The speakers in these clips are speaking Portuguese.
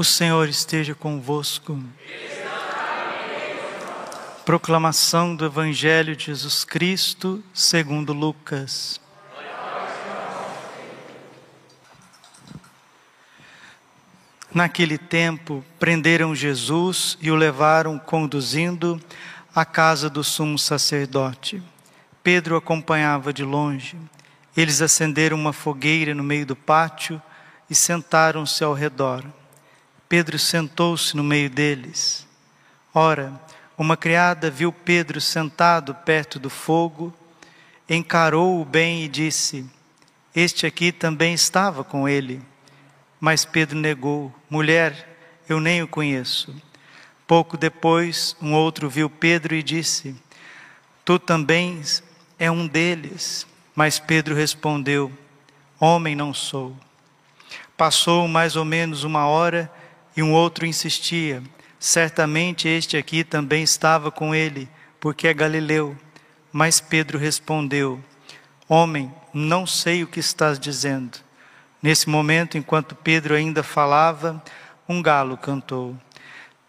O Senhor esteja convosco. Proclamação do Evangelho de Jesus Cristo, segundo Lucas. Naquele tempo, prenderam Jesus e o levaram conduzindo à casa do sumo sacerdote. Pedro acompanhava de longe. Eles acenderam uma fogueira no meio do pátio e sentaram-se ao redor. Pedro sentou-se no meio deles. Ora, uma criada viu Pedro sentado perto do fogo, encarou-o bem e disse: Este aqui também estava com ele. Mas Pedro negou: Mulher, eu nem o conheço. Pouco depois, um outro viu Pedro e disse: Tu também é um deles. Mas Pedro respondeu: Homem não sou. Passou mais ou menos uma hora e um outro insistia: Certamente este aqui também estava com ele, porque é galileu. Mas Pedro respondeu: Homem, não sei o que estás dizendo. Nesse momento, enquanto Pedro ainda falava, um galo cantou.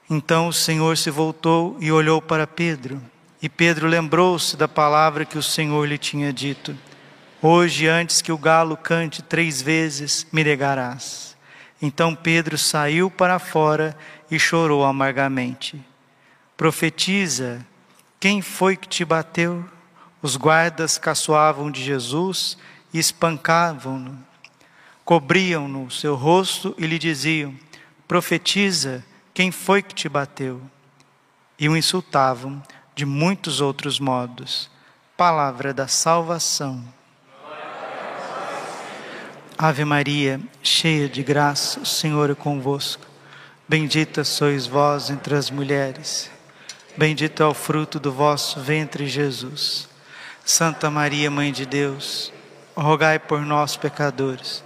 Então o Senhor se voltou e olhou para Pedro. E Pedro lembrou-se da palavra que o Senhor lhe tinha dito: Hoje, antes que o galo cante três vezes, me negarás. Então Pedro saiu para fora e chorou amargamente. Profetiza, quem foi que te bateu? Os guardas caçoavam de Jesus e espancavam-no. Cobriam-no seu rosto e lhe diziam: Profetiza, quem foi que te bateu? E o insultavam de muitos outros modos. Palavra da salvação. Ave Maria, cheia de graça, o Senhor é convosco. Bendita sois vós entre as mulheres. Bendito é o fruto do vosso ventre, Jesus. Santa Maria, Mãe de Deus, rogai por nós, pecadores,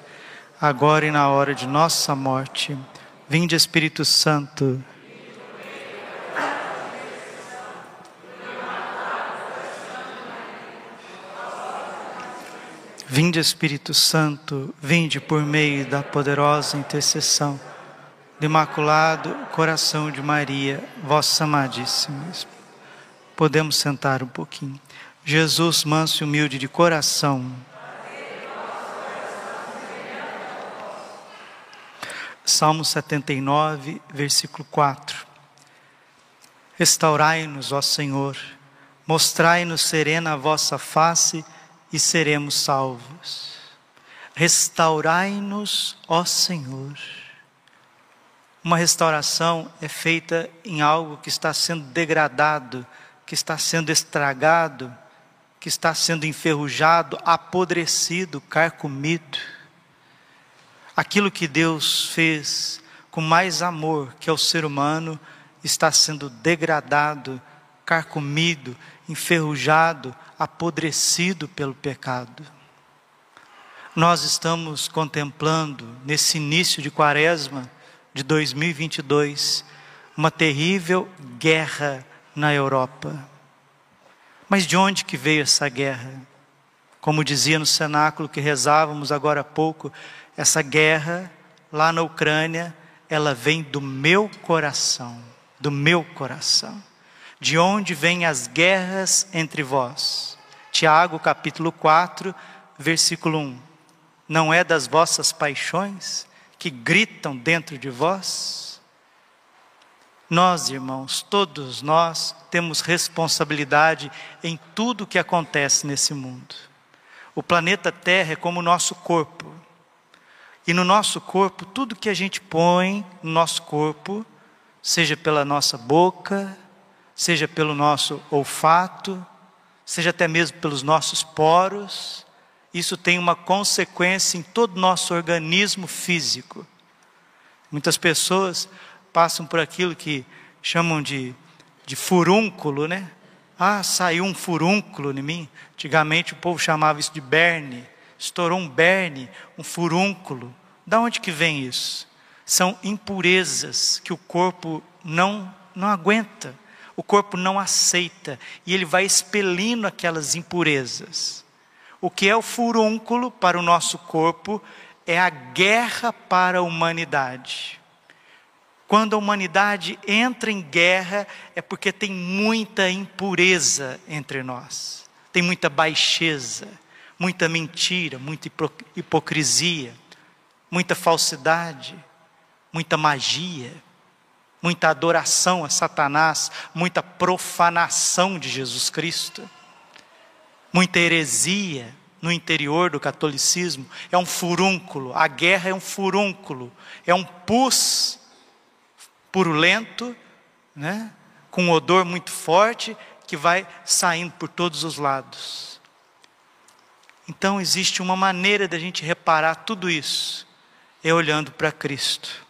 agora e na hora de nossa morte. Vinde, Espírito Santo. Vinde Espírito Santo, vinde por meio da poderosa intercessão do Imaculado Coração de Maria, vossa amadíssima. Podemos sentar um pouquinho. Jesus, manso e humilde de coração. Salmo 79, versículo 4. Restaurai-nos, ó Senhor, mostrai-nos serena a vossa face e seremos salvos. Restaurai-nos, ó Senhor. Uma restauração é feita em algo que está sendo degradado, que está sendo estragado, que está sendo enferrujado, apodrecido, carcomido. Aquilo que Deus fez com mais amor que é o ser humano está sendo degradado, carcomido, enferrujado, apodrecido pelo pecado. Nós estamos contemplando, nesse início de quaresma de 2022, uma terrível guerra na Europa. Mas de onde que veio essa guerra? Como dizia no cenáculo que rezávamos agora há pouco, essa guerra lá na Ucrânia, ela vem do meu coração, do meu coração. De onde vêm as guerras entre vós? Tiago capítulo 4, versículo 1. Não é das vossas paixões que gritam dentro de vós? Nós, irmãos, todos nós temos responsabilidade em tudo que acontece nesse mundo. O planeta Terra é como o nosso corpo. E no nosso corpo, tudo que a gente põe no nosso corpo, seja pela nossa boca, seja pelo nosso olfato, seja até mesmo pelos nossos poros, isso tem uma consequência em todo o nosso organismo físico. Muitas pessoas passam por aquilo que chamam de, de furúnculo, né? Ah, saiu um furúnculo em mim. Antigamente o povo chamava isso de berne. Estourou um berne, um furúnculo. Da onde que vem isso? São impurezas que o corpo não, não aguenta o corpo não aceita e ele vai expelindo aquelas impurezas. O que é o furúnculo para o nosso corpo é a guerra para a humanidade. Quando a humanidade entra em guerra, é porque tem muita impureza entre nós, tem muita baixeza, muita mentira, muita hipocrisia, muita falsidade, muita magia, muita adoração a Satanás, muita profanação de Jesus Cristo, muita heresia no interior do catolicismo. É um furúnculo, a guerra é um furúnculo, é um pus purulento, né? com um odor muito forte que vai saindo por todos os lados. Então existe uma maneira da gente reparar tudo isso, é olhando para Cristo.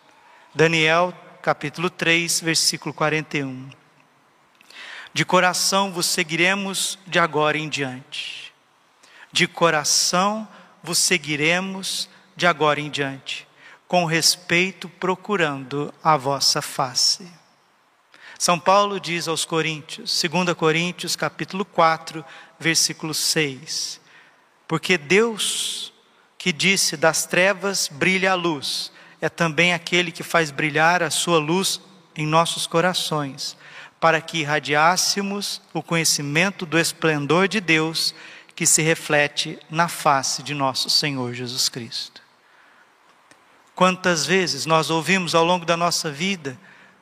Daniel capítulo 3, versículo 41. De coração vos seguiremos de agora em diante. De coração vos seguiremos de agora em diante com respeito procurando a vossa face. São Paulo diz aos Coríntios, 2 Coríntios capítulo 4, versículo 6, porque Deus que disse das trevas brilha a luz, é também aquele que faz brilhar a sua luz em nossos corações, para que irradiássemos o conhecimento do esplendor de Deus que se reflete na face de nosso Senhor Jesus Cristo. Quantas vezes nós ouvimos ao longo da nossa vida,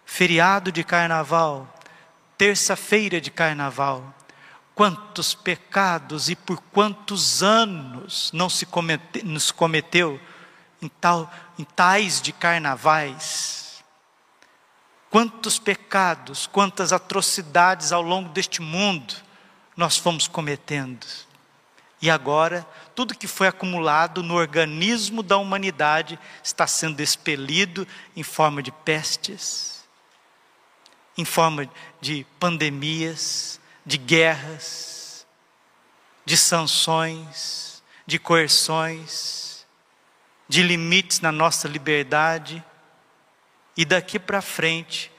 feriado de carnaval, terça-feira de carnaval, quantos pecados e por quantos anos não se nos cometeu em, tal, em tais de carnavais. Quantos pecados, quantas atrocidades ao longo deste mundo nós fomos cometendo. E agora, tudo que foi acumulado no organismo da humanidade está sendo expelido em forma de pestes, em forma de pandemias, de guerras, de sanções, de coerções, de limites na nossa liberdade. E daqui para frente,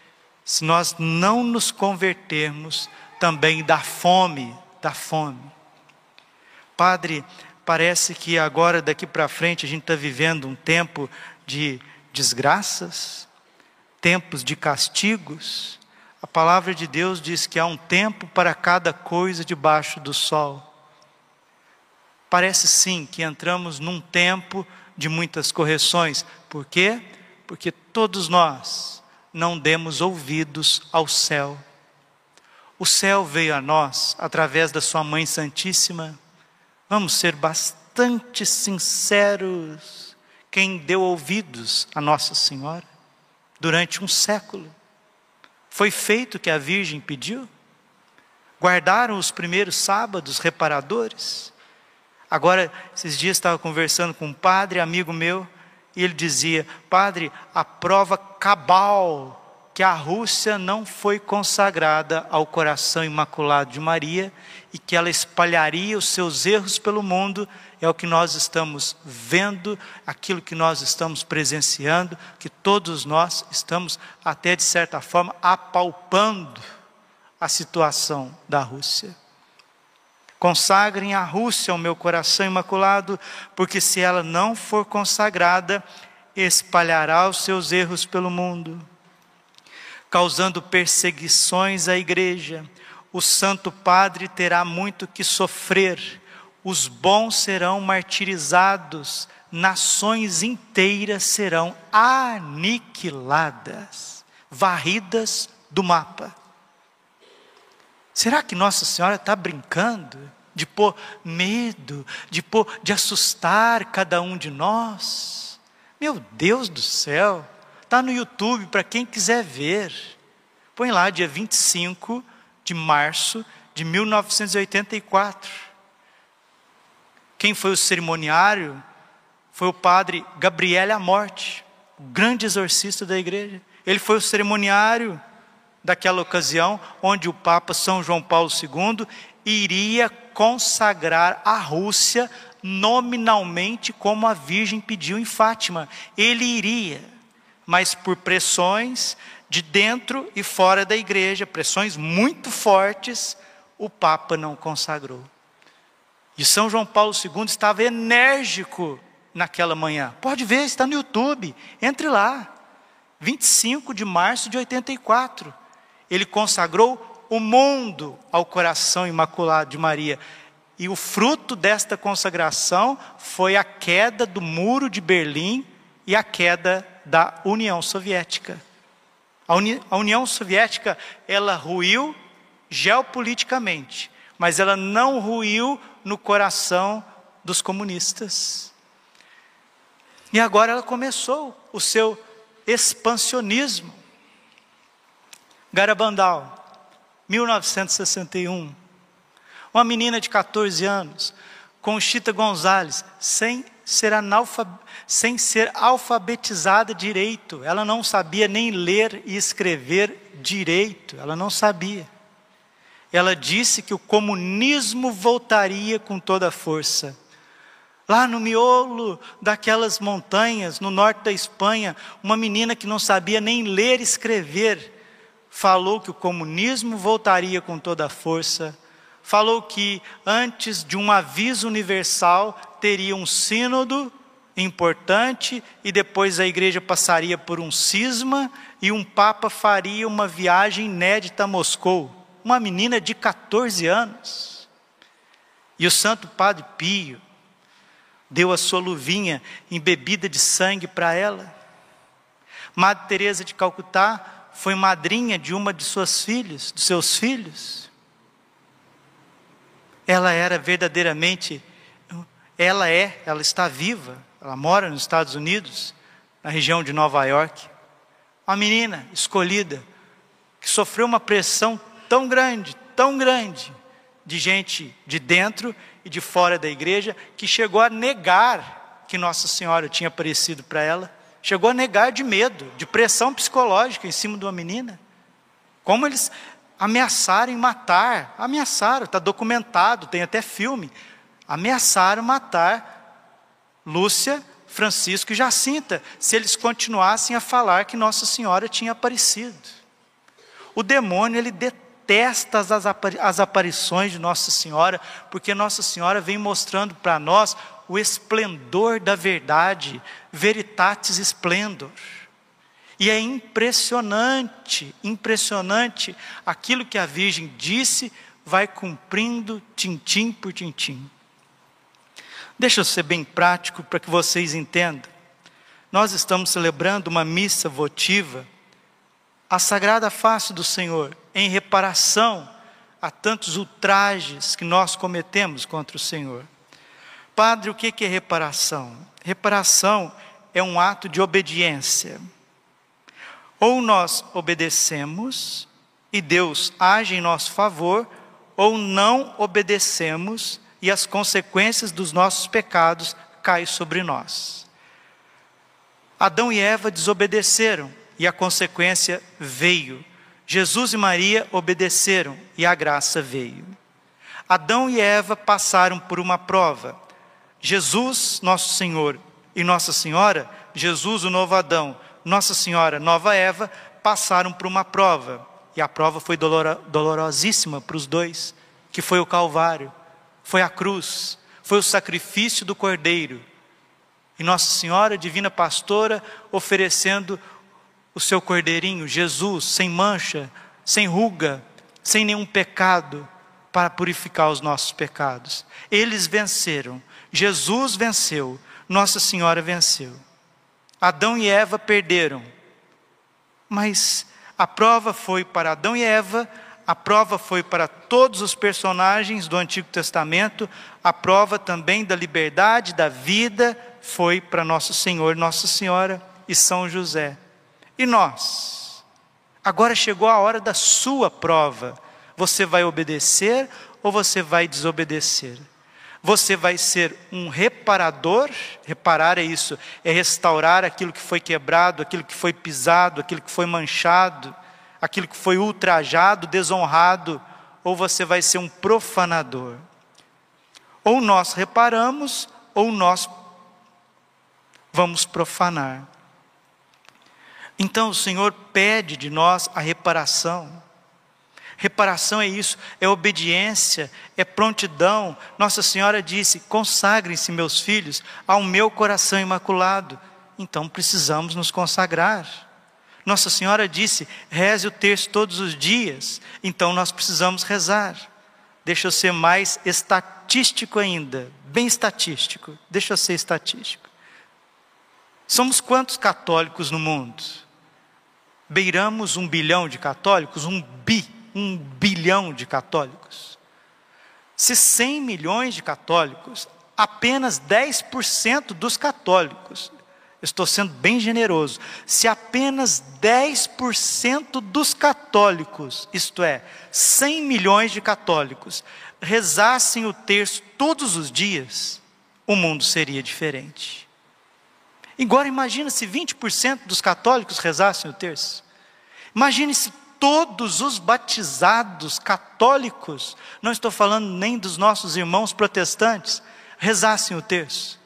se nós não nos convertermos, também da fome, da fome. Padre, parece que agora, daqui para frente, a gente está vivendo um tempo de desgraças, tempos de castigos. A palavra de Deus diz que há um tempo para cada coisa debaixo do sol. Parece sim que entramos num tempo de muitas correções. Por quê? Porque todos nós não demos ouvidos ao céu. O céu veio a nós através da Sua Mãe Santíssima Vamos ser bastante sinceros. Quem deu ouvidos a Nossa Senhora durante um século? Foi feito o que a Virgem pediu? Guardaram os primeiros sábados reparadores? Agora, esses dias estava conversando com um padre, amigo meu, e ele dizia: Padre, a prova cabal que a Rússia não foi consagrada ao coração imaculado de Maria e que ela espalharia os seus erros pelo mundo, é o que nós estamos vendo, aquilo que nós estamos presenciando, que todos nós estamos, até de certa forma, apalpando a situação da Rússia. Consagrem a Rússia ao meu coração imaculado, porque se ela não for consagrada, espalhará os seus erros pelo mundo causando perseguições à igreja. O Santo Padre terá muito que sofrer, os bons serão martirizados, nações inteiras serão aniquiladas, varridas do mapa. Será que Nossa Senhora está brincando de pôr medo, de pôr, de assustar cada um de nós? Meu Deus do céu! Está no YouTube para quem quiser ver. Põe lá, dia 25 de março de 1984. Quem foi o cerimoniário? Foi o padre Gabriel Amorte, o grande exorcista da igreja. Ele foi o cerimoniário daquela ocasião onde o Papa São João Paulo II iria consagrar a Rússia nominalmente como a Virgem pediu em Fátima. Ele iria mas por pressões de dentro e fora da igreja, pressões muito fortes, o Papa não consagrou. E São João Paulo II estava enérgico naquela manhã. Pode ver, está no YouTube, entre lá. 25 de março de 84. Ele consagrou o mundo ao coração imaculado de Maria. E o fruto desta consagração foi a queda do muro de Berlim e a queda da União Soviética. A, Uni a União Soviética, ela ruiu geopoliticamente, mas ela não ruiu no coração dos comunistas. E agora ela começou o seu expansionismo. Garabandal, 1961. Uma menina de 14 anos, Conchita Gonzalez, sem ser, sem ser alfabetizada direito. Ela não sabia nem ler e escrever direito, ela não sabia. Ela disse que o comunismo voltaria com toda a força. Lá no miolo daquelas montanhas, no norte da Espanha, uma menina que não sabia nem ler e escrever, falou que o comunismo voltaria com toda a força. Falou que antes de um aviso universal teria um sínodo importante e depois a igreja passaria por um cisma e um papa faria uma viagem inédita a Moscou. Uma menina de 14 anos. E o Santo Padre Pio deu a sua luvinha embebida de sangue para ela. Madre Teresa de Calcutá foi madrinha de uma de suas filhas, de seus filhos. Ela era verdadeiramente ela é, ela está viva, ela mora nos Estados Unidos, na região de Nova York. Uma menina escolhida, que sofreu uma pressão tão grande, tão grande, de gente de dentro e de fora da igreja, que chegou a negar que Nossa Senhora tinha aparecido para ela. Chegou a negar de medo, de pressão psicológica em cima de uma menina. Como eles ameaçaram matar, ameaçaram, está documentado, tem até filme ameaçaram matar Lúcia, Francisco e Jacinta, se eles continuassem a falar que Nossa Senhora tinha aparecido. O demônio, ele detesta as, as aparições de Nossa Senhora, porque Nossa Senhora vem mostrando para nós o esplendor da verdade, veritatis splendor. E é impressionante, impressionante aquilo que a Virgem disse, vai cumprindo tintim por tintim. Deixa eu ser bem prático para que vocês entendam. Nós estamos celebrando uma missa votiva, a sagrada face do Senhor, em reparação a tantos ultrajes que nós cometemos contra o Senhor. Padre, o que é reparação? Reparação é um ato de obediência. Ou nós obedecemos e Deus age em nosso favor, ou não obedecemos e as consequências dos nossos pecados caem sobre nós. Adão e Eva desobedeceram e a consequência veio. Jesus e Maria obedeceram e a graça veio. Adão e Eva passaram por uma prova. Jesus, nosso Senhor, e Nossa Senhora, Jesus, o novo Adão, Nossa Senhora, nova Eva, passaram por uma prova. E a prova foi dolorosíssima para os dois, que foi o Calvário foi a cruz, foi o sacrifício do cordeiro. E Nossa Senhora, divina pastora, oferecendo o seu cordeirinho, Jesus, sem mancha, sem ruga, sem nenhum pecado, para purificar os nossos pecados. Eles venceram, Jesus venceu, Nossa Senhora venceu. Adão e Eva perderam, mas a prova foi para Adão e Va a prova foi para todos os personagens do Antigo Testamento, a prova também da liberdade, da vida, foi para Nosso Senhor, Nossa Senhora e São José. E nós? Agora chegou a hora da sua prova. Você vai obedecer ou você vai desobedecer? Você vai ser um reparador, reparar é isso, é restaurar aquilo que foi quebrado, aquilo que foi pisado, aquilo que foi manchado aquilo que foi ultrajado, desonrado, ou você vai ser um profanador. Ou nós reparamos, ou nós vamos profanar. Então o Senhor pede de nós a reparação. Reparação é isso, é obediência, é prontidão. Nossa Senhora disse: consagrem-se, meus filhos, ao meu coração imaculado. Então precisamos nos consagrar. Nossa Senhora disse: reze o terço todos os dias, então nós precisamos rezar. Deixa eu ser mais estatístico ainda, bem estatístico. Deixa eu ser estatístico. Somos quantos católicos no mundo? Beiramos um bilhão de católicos? Um bi, um bilhão de católicos. Se 100 milhões de católicos, apenas 10% dos católicos, estou sendo bem generoso, se apenas 10% dos católicos, isto é, 100 milhões de católicos, rezassem o terço todos os dias, o mundo seria diferente. Agora imagina se 20% dos católicos rezassem o terço. Imagine se todos os batizados católicos, não estou falando nem dos nossos irmãos protestantes, rezassem o terço.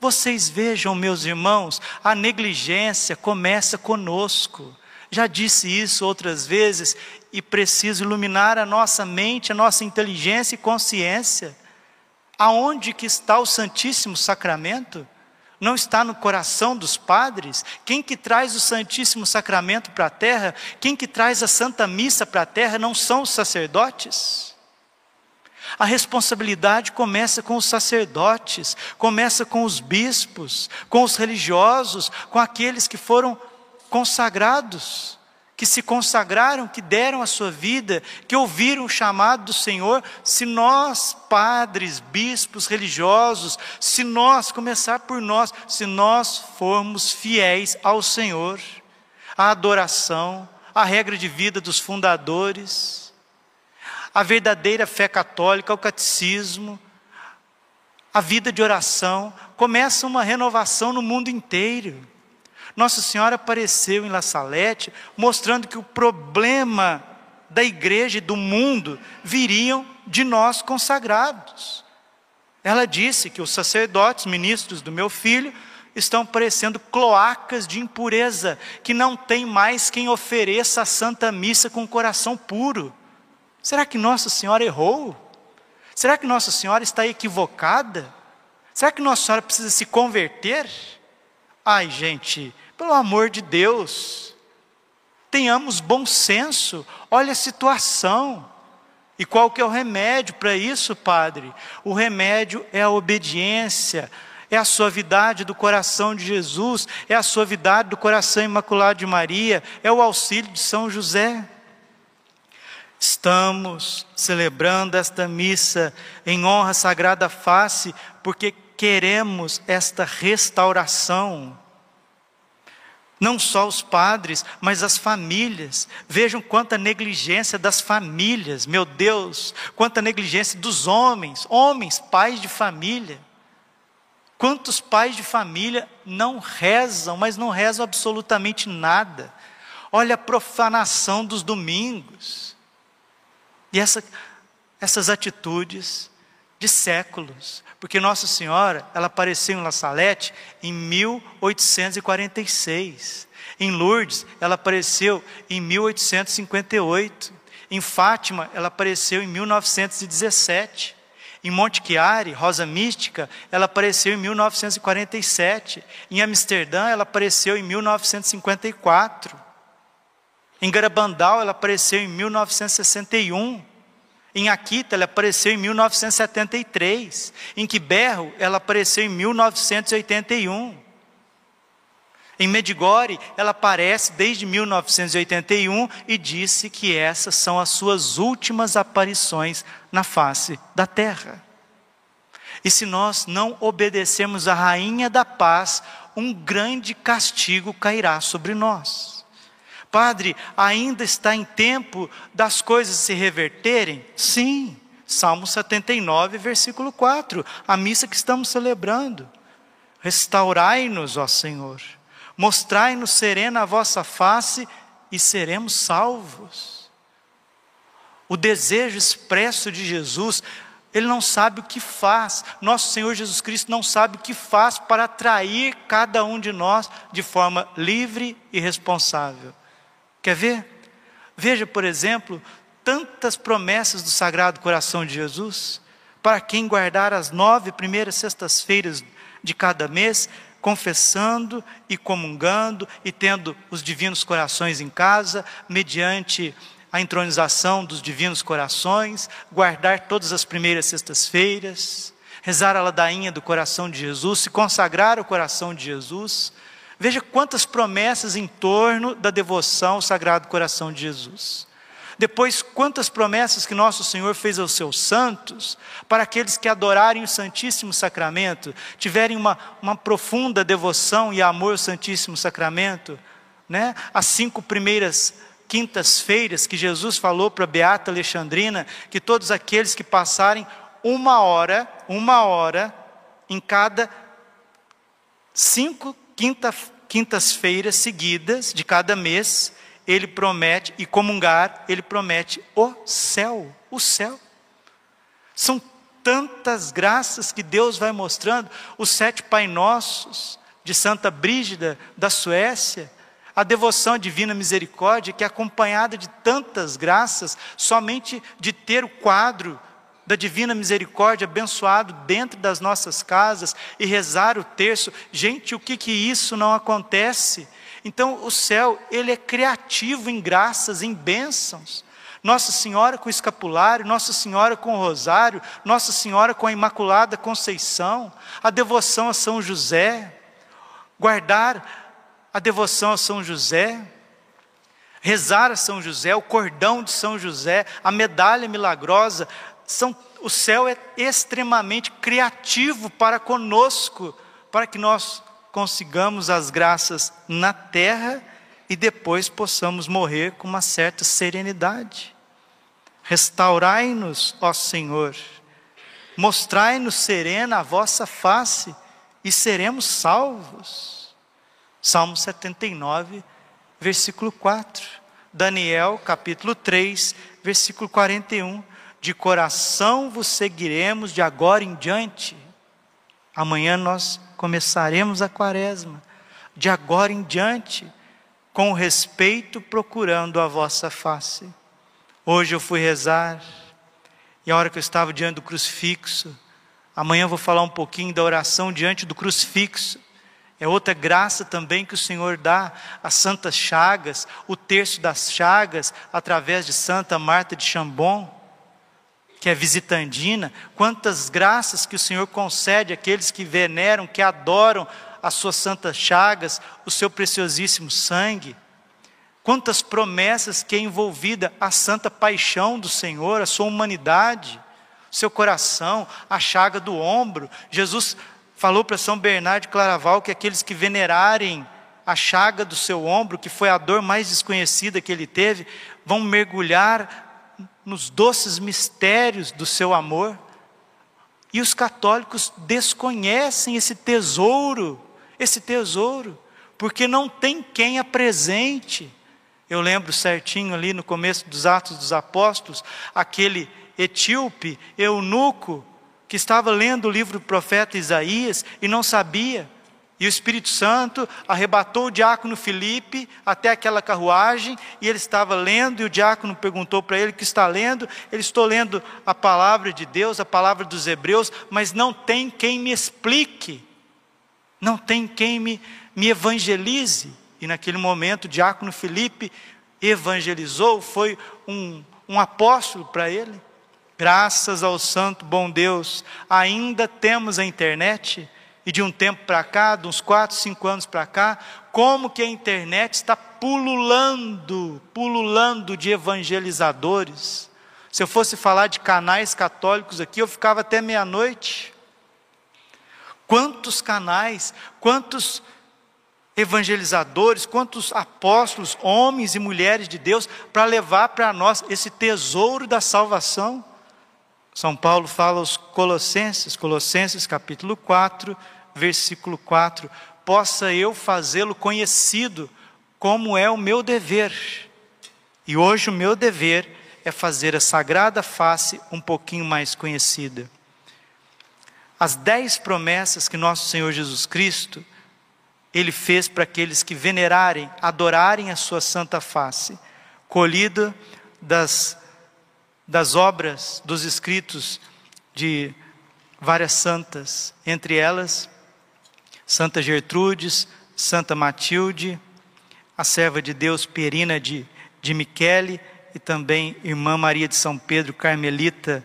Vocês vejam, meus irmãos, a negligência começa conosco. Já disse isso outras vezes e preciso iluminar a nossa mente, a nossa inteligência e consciência. Aonde que está o Santíssimo Sacramento? Não está no coração dos padres? Quem que traz o Santíssimo Sacramento para a terra? Quem que traz a Santa Missa para a terra não são os sacerdotes? A responsabilidade começa com os sacerdotes, começa com os bispos, com os religiosos, com aqueles que foram consagrados, que se consagraram, que deram a sua vida, que ouviram o chamado do Senhor. Se nós, padres, bispos, religiosos, se nós, começar por nós, se nós formos fiéis ao Senhor, à adoração, à regra de vida dos fundadores, a verdadeira fé católica, o catecismo, a vida de oração, começa uma renovação no mundo inteiro. Nossa Senhora apareceu em La Salete, mostrando que o problema da igreja e do mundo viriam de nós consagrados. Ela disse que os sacerdotes, ministros do meu filho, estão parecendo cloacas de impureza, que não tem mais quem ofereça a Santa Missa com o coração puro. Será que Nossa Senhora errou? Será que Nossa Senhora está equivocada? Será que Nossa Senhora precisa se converter? Ai, gente, pelo amor de Deus, tenhamos bom senso, olha a situação. E qual que é o remédio para isso, Padre? O remédio é a obediência, é a suavidade do coração de Jesus, é a suavidade do coração imaculado de Maria, é o auxílio de São José. Estamos celebrando esta missa em honra à Sagrada Face, porque queremos esta restauração. Não só os padres, mas as famílias. Vejam quanta negligência das famílias, meu Deus, quanta negligência dos homens, homens, pais de família. Quantos pais de família não rezam, mas não rezam absolutamente nada. Olha a profanação dos domingos e essa, essas atitudes de séculos, porque Nossa Senhora, ela apareceu em La Salette em 1846. Em Lourdes, ela apareceu em 1858. Em Fátima, ela apareceu em 1917. Em Monte Chiari, Rosa Mística, ela apareceu em 1947. Em Amsterdã, ela apareceu em 1954. Em Garabandal, ela apareceu em 1961. Em Akita, ela apareceu em 1973. Em Quiberro, ela apareceu em 1981. Em Medigore, ela aparece desde 1981 e disse que essas são as suas últimas aparições na face da terra. E se nós não obedecermos à rainha da paz, um grande castigo cairá sobre nós. Padre, ainda está em tempo das coisas se reverterem? Sim, Salmo 79, versículo 4, a missa que estamos celebrando. Restaurai-nos, ó Senhor, mostrai-nos serena a vossa face e seremos salvos. O desejo expresso de Jesus, ele não sabe o que faz, nosso Senhor Jesus Cristo não sabe o que faz para atrair cada um de nós de forma livre e responsável. Quer ver? Veja, por exemplo, tantas promessas do Sagrado Coração de Jesus. Para quem guardar as nove primeiras sextas-feiras de cada mês, confessando e comungando e tendo os divinos corações em casa, mediante a entronização dos divinos corações, guardar todas as primeiras sextas-feiras, rezar a ladainha do coração de Jesus, se consagrar ao coração de Jesus. Veja quantas promessas em torno da devoção ao Sagrado Coração de Jesus. Depois, quantas promessas que nosso Senhor fez aos seus santos, para aqueles que adorarem o Santíssimo Sacramento, tiverem uma, uma profunda devoção e amor ao Santíssimo Sacramento, né? As cinco primeiras quintas-feiras que Jesus falou para Beata Alexandrina, que todos aqueles que passarem uma hora, uma hora, em cada cinco quinta, quintas-feiras seguidas de cada mês, ele promete, e comungar, ele promete o céu, o céu. São tantas graças que Deus vai mostrando, os sete Pai Nossos de Santa Brígida da Suécia, a devoção à divina misericórdia, que é acompanhada de tantas graças, somente de ter o quadro da divina misericórdia abençoado dentro das nossas casas e rezar o terço. Gente, o que que isso não acontece? Então, o céu, ele é criativo em graças, em bênçãos. Nossa Senhora com o escapulário, Nossa Senhora com o rosário, Nossa Senhora com a Imaculada Conceição, a devoção a São José, guardar a devoção a São José, rezar a São José, o cordão de São José, a medalha milagrosa, são, o céu é extremamente criativo para conosco, para que nós consigamos as graças na terra e depois possamos morrer com uma certa serenidade. Restaurai-nos, ó Senhor, mostrai-nos serena a vossa face e seremos salvos. Salmo 79, versículo 4. Daniel, capítulo 3, versículo 41. De coração vos seguiremos de agora em diante. Amanhã nós começaremos a quaresma, de agora em diante, com respeito procurando a vossa face. Hoje eu fui rezar, e a hora que eu estava diante do crucifixo, amanhã eu vou falar um pouquinho da oração diante do crucifixo. É outra graça também que o Senhor dá às santas chagas, o terço das chagas, através de Santa Marta de Chambon que é visitandina, quantas graças que o Senhor concede àqueles que veneram, que adoram as suas santas chagas, o seu preciosíssimo sangue. Quantas promessas que é envolvida a santa paixão do Senhor, a sua humanidade, seu coração, a chaga do ombro. Jesus falou para São Bernardo de Claraval que aqueles que venerarem a chaga do seu ombro, que foi a dor mais desconhecida que ele teve, vão mergulhar nos doces mistérios do seu amor. E os católicos desconhecem esse tesouro, esse tesouro, porque não tem quem apresente. Eu lembro certinho ali no começo dos Atos dos Apóstolos, aquele etíope, eunuco, que estava lendo o livro do profeta Isaías e não sabia e o Espírito Santo arrebatou o diácono Felipe até aquela carruagem, e ele estava lendo, e o diácono perguntou para ele: O que está lendo? Ele estou lendo a palavra de Deus, a palavra dos Hebreus, mas não tem quem me explique, não tem quem me, me evangelize. E naquele momento o diácono Felipe evangelizou, foi um, um apóstolo para ele. Graças ao Santo Bom Deus, ainda temos a internet e de um tempo para cá, de uns 4, 5 anos para cá, como que a internet está pululando, pululando de evangelizadores. Se eu fosse falar de canais católicos aqui, eu ficava até meia-noite. Quantos canais, quantos evangelizadores, quantos apóstolos, homens e mulheres de Deus, para levar para nós esse tesouro da salvação. São Paulo fala aos Colossenses, Colossenses capítulo 4, versículo 4: possa eu fazê-lo conhecido, como é o meu dever. E hoje o meu dever é fazer a sagrada face um pouquinho mais conhecida. As dez promessas que nosso Senhor Jesus Cristo ele fez para aqueles que venerarem, adorarem a sua santa face, colhida das das obras, dos escritos de várias santas, entre elas Santa Gertrudes, Santa Matilde, a serva de Deus Pierina de, de Michele e também irmã Maria de São Pedro, Carmelita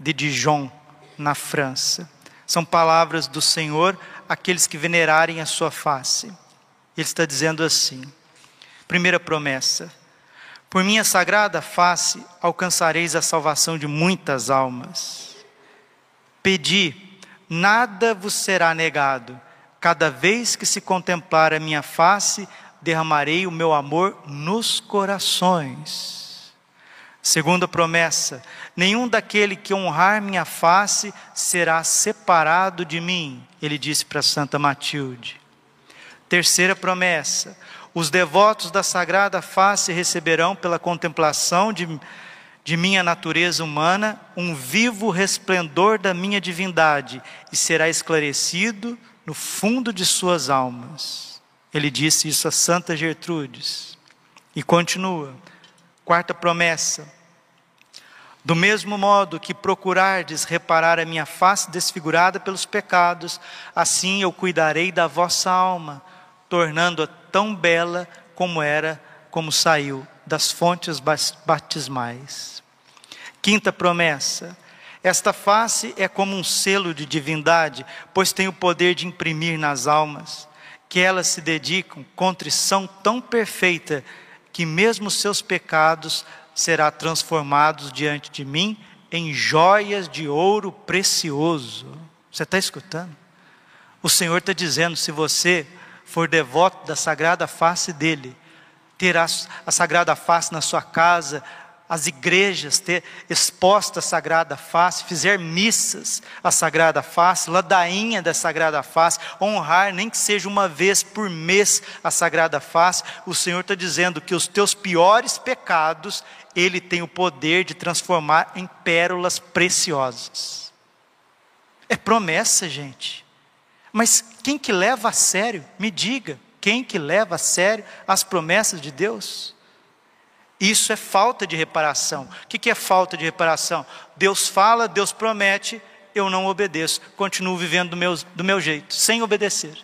de Dijon, na França. São palavras do Senhor àqueles que venerarem a sua face. Ele está dizendo assim: primeira promessa, por minha sagrada face alcançareis a salvação de muitas almas. Pedi, nada vos será negado. Cada vez que se contemplar a minha face, derramarei o meu amor nos corações. Segunda promessa: nenhum daquele que honrar minha face será separado de mim, ele disse para Santa Matilde. Terceira promessa: os devotos da sagrada face receberão pela contemplação de, de minha natureza humana um vivo resplendor da minha divindade e será esclarecido no fundo de suas almas. Ele disse isso a Santa Gertrudes. E continua. Quarta promessa. Do mesmo modo que procurardes reparar a minha face desfigurada pelos pecados, assim eu cuidarei da vossa alma, tornando-a tão bela como era, como saiu das fontes batismais. Quinta promessa. Esta face é como um selo de divindade, pois tem o poder de imprimir nas almas que elas se dedicam, contrição tão perfeita, que mesmo seus pecados será transformados diante de mim em joias de ouro precioso. Você está escutando? O Senhor está dizendo: se você for devoto da sagrada face dele, terá a sagrada face na sua casa, as igrejas ter exposta a sagrada face, fizer missas à sagrada face, ladainha da sagrada face, honrar, nem que seja uma vez por mês a sagrada face, o Senhor está dizendo que os teus piores pecados, Ele tem o poder de transformar em pérolas preciosas. É promessa, gente. Mas quem que leva a sério? Me diga, quem que leva a sério as promessas de Deus? Isso é falta de reparação. O que é falta de reparação? Deus fala, Deus promete, eu não obedeço, continuo vivendo do meu, do meu jeito, sem obedecer.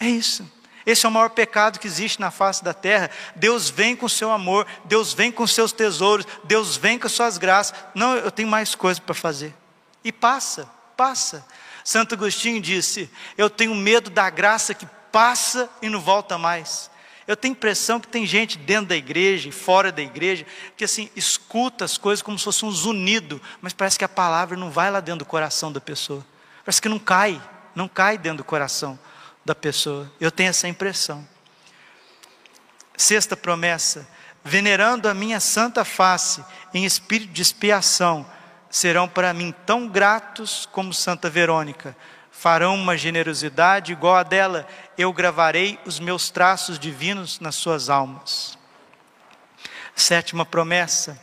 É isso. Esse é o maior pecado que existe na face da terra. Deus vem com o seu amor, Deus vem com os seus tesouros, Deus vem com as suas graças. Não, eu tenho mais coisa para fazer. E passa, passa. Santo Agostinho disse: Eu tenho medo da graça que passa e não volta mais. Eu tenho impressão que tem gente dentro da igreja e fora da igreja que assim escuta as coisas como se fosse um zunido, mas parece que a palavra não vai lá dentro do coração da pessoa. Parece que não cai, não cai dentro do coração da pessoa. Eu tenho essa impressão. Sexta promessa: venerando a minha santa face em espírito de expiação, serão para mim tão gratos como Santa Verônica, farão uma generosidade igual a dela, eu gravarei os meus traços divinos nas suas almas. Sétima promessa: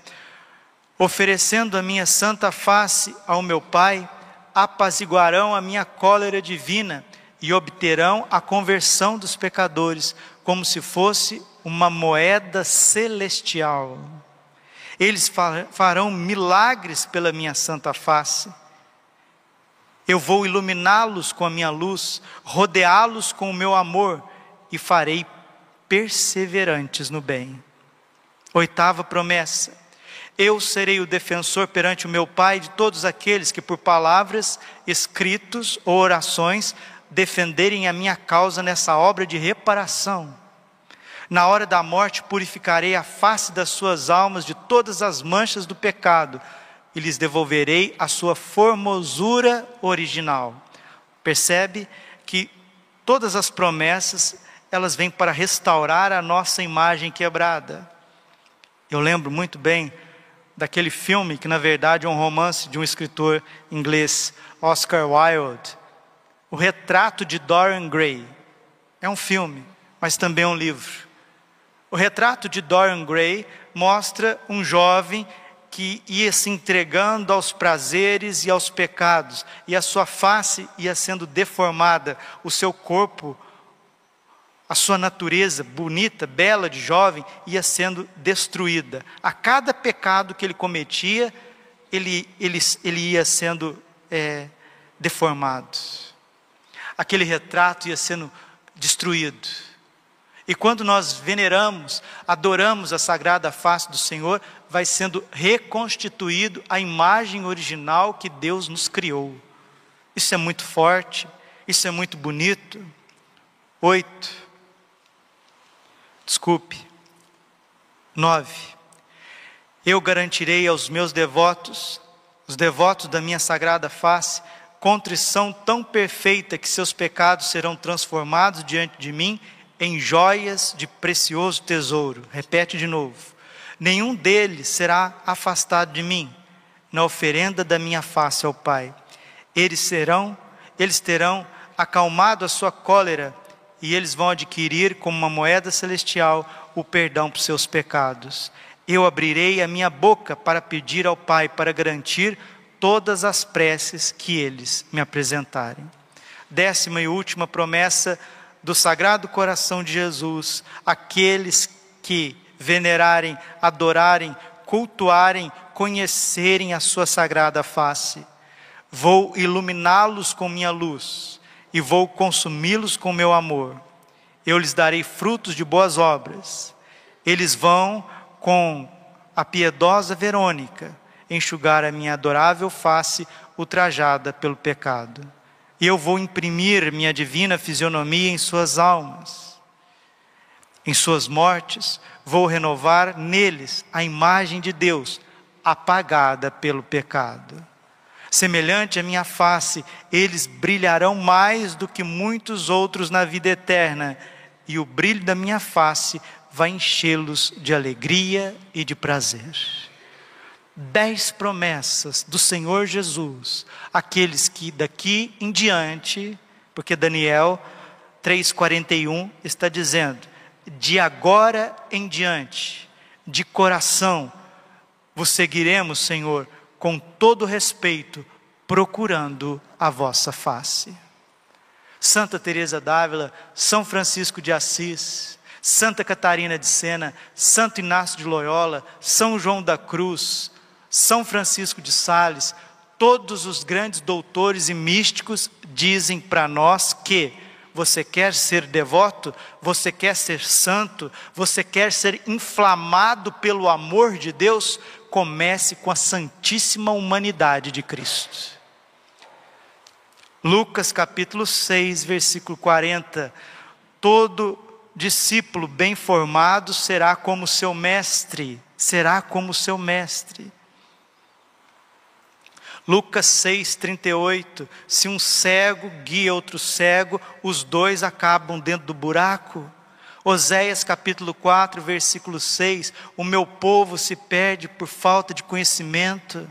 oferecendo a minha santa face ao meu Pai, apaziguarão a minha cólera divina e obterão a conversão dos pecadores, como se fosse uma moeda celestial. Eles farão milagres pela minha santa face eu vou iluminá-los com a minha luz, rodeá-los com o meu amor e farei perseverantes no bem. Oitava promessa: eu serei o defensor perante o meu Pai de todos aqueles que, por palavras, escritos ou orações, defenderem a minha causa nessa obra de reparação. Na hora da morte, purificarei a face das suas almas de todas as manchas do pecado e lhes devolverei a sua formosura original. Percebe que todas as promessas, elas vêm para restaurar a nossa imagem quebrada. Eu lembro muito bem daquele filme que na verdade é um romance de um escritor inglês, Oscar Wilde, O Retrato de Dorian Gray. É um filme, mas também é um livro. O retrato de Dorian Gray mostra um jovem que ia se entregando aos prazeres e aos pecados, e a sua face ia sendo deformada, o seu corpo, a sua natureza bonita, bela de jovem, ia sendo destruída. A cada pecado que ele cometia, ele, ele, ele ia sendo é, deformado. aquele retrato ia sendo destruído. E quando nós veneramos, adoramos a sagrada face do Senhor, vai sendo reconstituído a imagem original que Deus nos criou. Isso é muito forte, isso é muito bonito. Oito. Desculpe. Nove. Eu garantirei aos meus devotos, os devotos da minha sagrada face, contrição tão perfeita que seus pecados serão transformados diante de mim em joias de precioso tesouro. Repete de novo. Nenhum deles será afastado de mim, na oferenda da minha face ao Pai. Eles serão, eles terão acalmado a sua cólera e eles vão adquirir como uma moeda celestial o perdão por seus pecados. Eu abrirei a minha boca para pedir ao Pai para garantir todas as preces que eles me apresentarem. Décima e última promessa do Sagrado Coração de Jesus, aqueles que venerarem, adorarem, cultuarem, conhecerem a sua sagrada face. Vou iluminá-los com minha luz e vou consumi-los com meu amor. Eu lhes darei frutos de boas obras. Eles vão com a piedosa Verônica enxugar a minha adorável face ultrajada pelo pecado e eu vou imprimir minha divina fisionomia em suas almas. Em suas mortes, vou renovar neles a imagem de Deus, apagada pelo pecado. Semelhante à minha face, eles brilharão mais do que muitos outros na vida eterna, e o brilho da minha face vai enchê-los de alegria e de prazer dez promessas do Senhor Jesus, aqueles que daqui em diante, porque Daniel 3,41 está dizendo, de agora em diante, de coração, vos seguiremos, Senhor, com todo respeito, procurando a vossa face. Santa Teresa d'Ávila, São Francisco de Assis, Santa Catarina de Sena, Santo Inácio de Loyola, São João da Cruz, são Francisco de Sales, todos os grandes doutores e místicos dizem para nós que você quer ser devoto, você quer ser santo, você quer ser inflamado pelo amor de Deus, comece com a santíssima humanidade de Cristo. Lucas capítulo 6, versículo 40. Todo discípulo bem formado será como seu mestre, será como seu mestre. Lucas 6,38: se um cego guia outro cego, os dois acabam dentro do buraco. Oséias capítulo 4, versículo 6: O meu povo se perde por falta de conhecimento.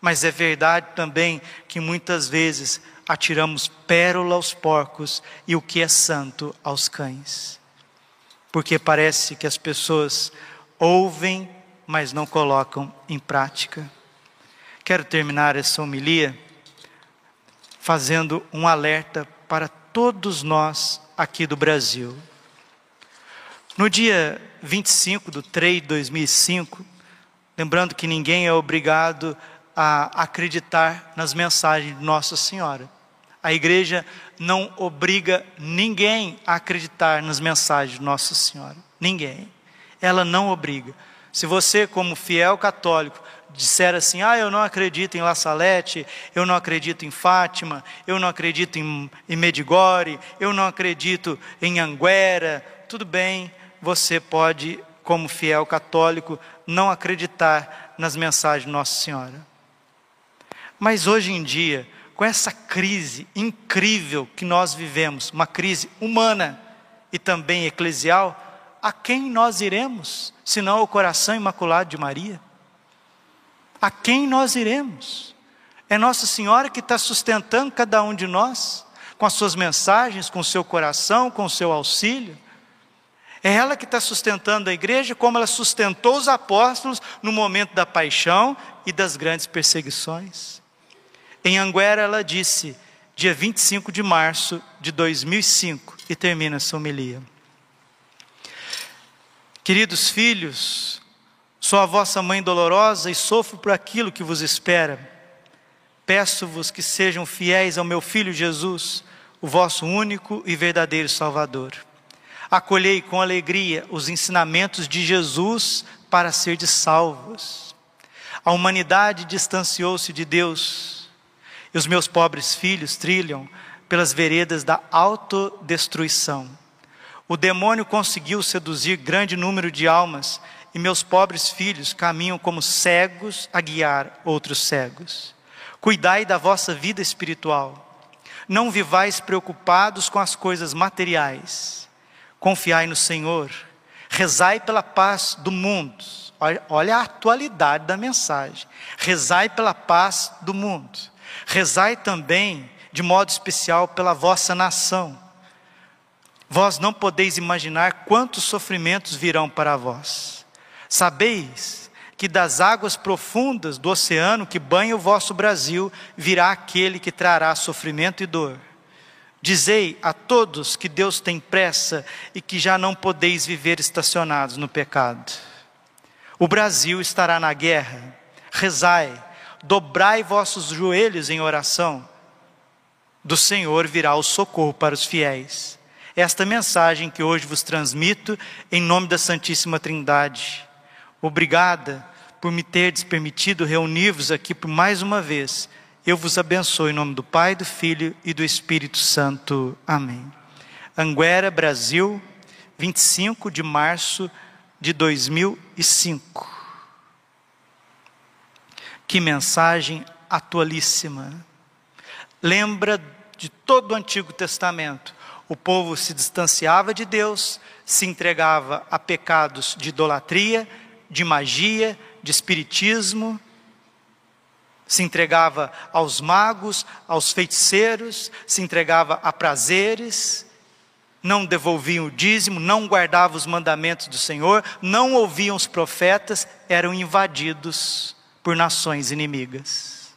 Mas é verdade também que muitas vezes atiramos pérola aos porcos e o que é santo aos cães. Porque parece que as pessoas ouvem, mas não colocam em prática. Quero terminar essa homilia fazendo um alerta para todos nós aqui do Brasil. No dia 25 de 3 de 2005, lembrando que ninguém é obrigado a acreditar nas mensagens de Nossa Senhora. A igreja não obriga ninguém a acreditar nas mensagens de Nossa Senhora. Ninguém. Ela não obriga. Se você, como fiel católico, disser assim: ah, eu não acredito em La Salete, eu não acredito em Fátima, eu não acredito em, em Medigore, eu não acredito em Anguera, tudo bem, você pode, como fiel católico, não acreditar nas mensagens de Nossa Senhora. Mas hoje em dia, com essa crise incrível que nós vivemos, uma crise humana e também eclesial, a quem nós iremos, senão ao coração imaculado de Maria? A quem nós iremos? É Nossa Senhora que está sustentando cada um de nós, com as suas mensagens, com o seu coração, com o seu auxílio. É ela que está sustentando a igreja, como ela sustentou os apóstolos no momento da paixão e das grandes perseguições. Em Anguera, ela disse, dia 25 de março de 2005, e termina essa homilia. Queridos filhos, Sou a vossa mãe dolorosa e sofro por aquilo que vos espera. Peço-vos que sejam fiéis ao meu filho Jesus, o vosso único e verdadeiro Salvador. Acolhei com alegria os ensinamentos de Jesus para ser de salvos. A humanidade distanciou-se de Deus, e os meus pobres filhos trilham pelas veredas da autodestruição. O demônio conseguiu seduzir grande número de almas, e meus pobres filhos caminham como cegos a guiar outros cegos. Cuidai da vossa vida espiritual. Não vivais preocupados com as coisas materiais. Confiai no Senhor. Rezai pela paz do mundo. Olha a atualidade da mensagem. Rezai pela paz do mundo. Rezai também, de modo especial, pela vossa nação. Vós não podeis imaginar quantos sofrimentos virão para vós. Sabeis que das águas profundas do oceano que banha o vosso Brasil virá aquele que trará sofrimento e dor. Dizei a todos que Deus tem pressa e que já não podeis viver estacionados no pecado. O Brasil estará na guerra. Rezai, dobrai vossos joelhos em oração. Do Senhor virá o socorro para os fiéis. Esta mensagem que hoje vos transmito em nome da Santíssima Trindade Obrigada por me teres permitido reunir-vos aqui por mais uma vez. Eu vos abençoo em nome do Pai, do Filho e do Espírito Santo. Amém. Anguera, Brasil, 25 de março de 2005. Que mensagem atualíssima. Lembra de todo o Antigo Testamento. O povo se distanciava de Deus, se entregava a pecados de idolatria de magia, de espiritismo, se entregava aos magos, aos feiticeiros, se entregava a prazeres, não devolviam o dízimo, não guardavam os mandamentos do Senhor, não ouviam os profetas, eram invadidos por nações inimigas.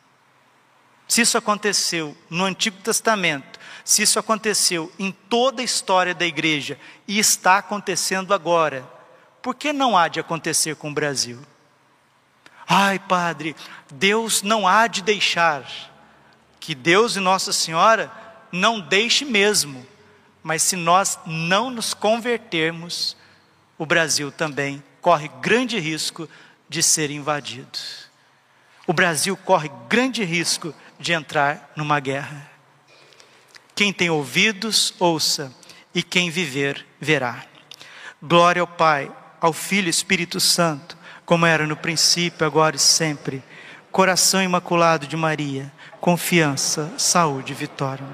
Se isso aconteceu no Antigo Testamento, se isso aconteceu em toda a história da igreja e está acontecendo agora, por que não há de acontecer com o Brasil? Ai, Padre, Deus não há de deixar. Que Deus e Nossa Senhora não deixe mesmo. Mas se nós não nos convertermos, o Brasil também corre grande risco de ser invadido. O Brasil corre grande risco de entrar numa guerra. Quem tem ouvidos, ouça, e quem viver, verá. Glória ao Pai ao Filho Espírito Santo, como era no princípio, agora e sempre. Coração imaculado de Maria, confiança, saúde e vitória.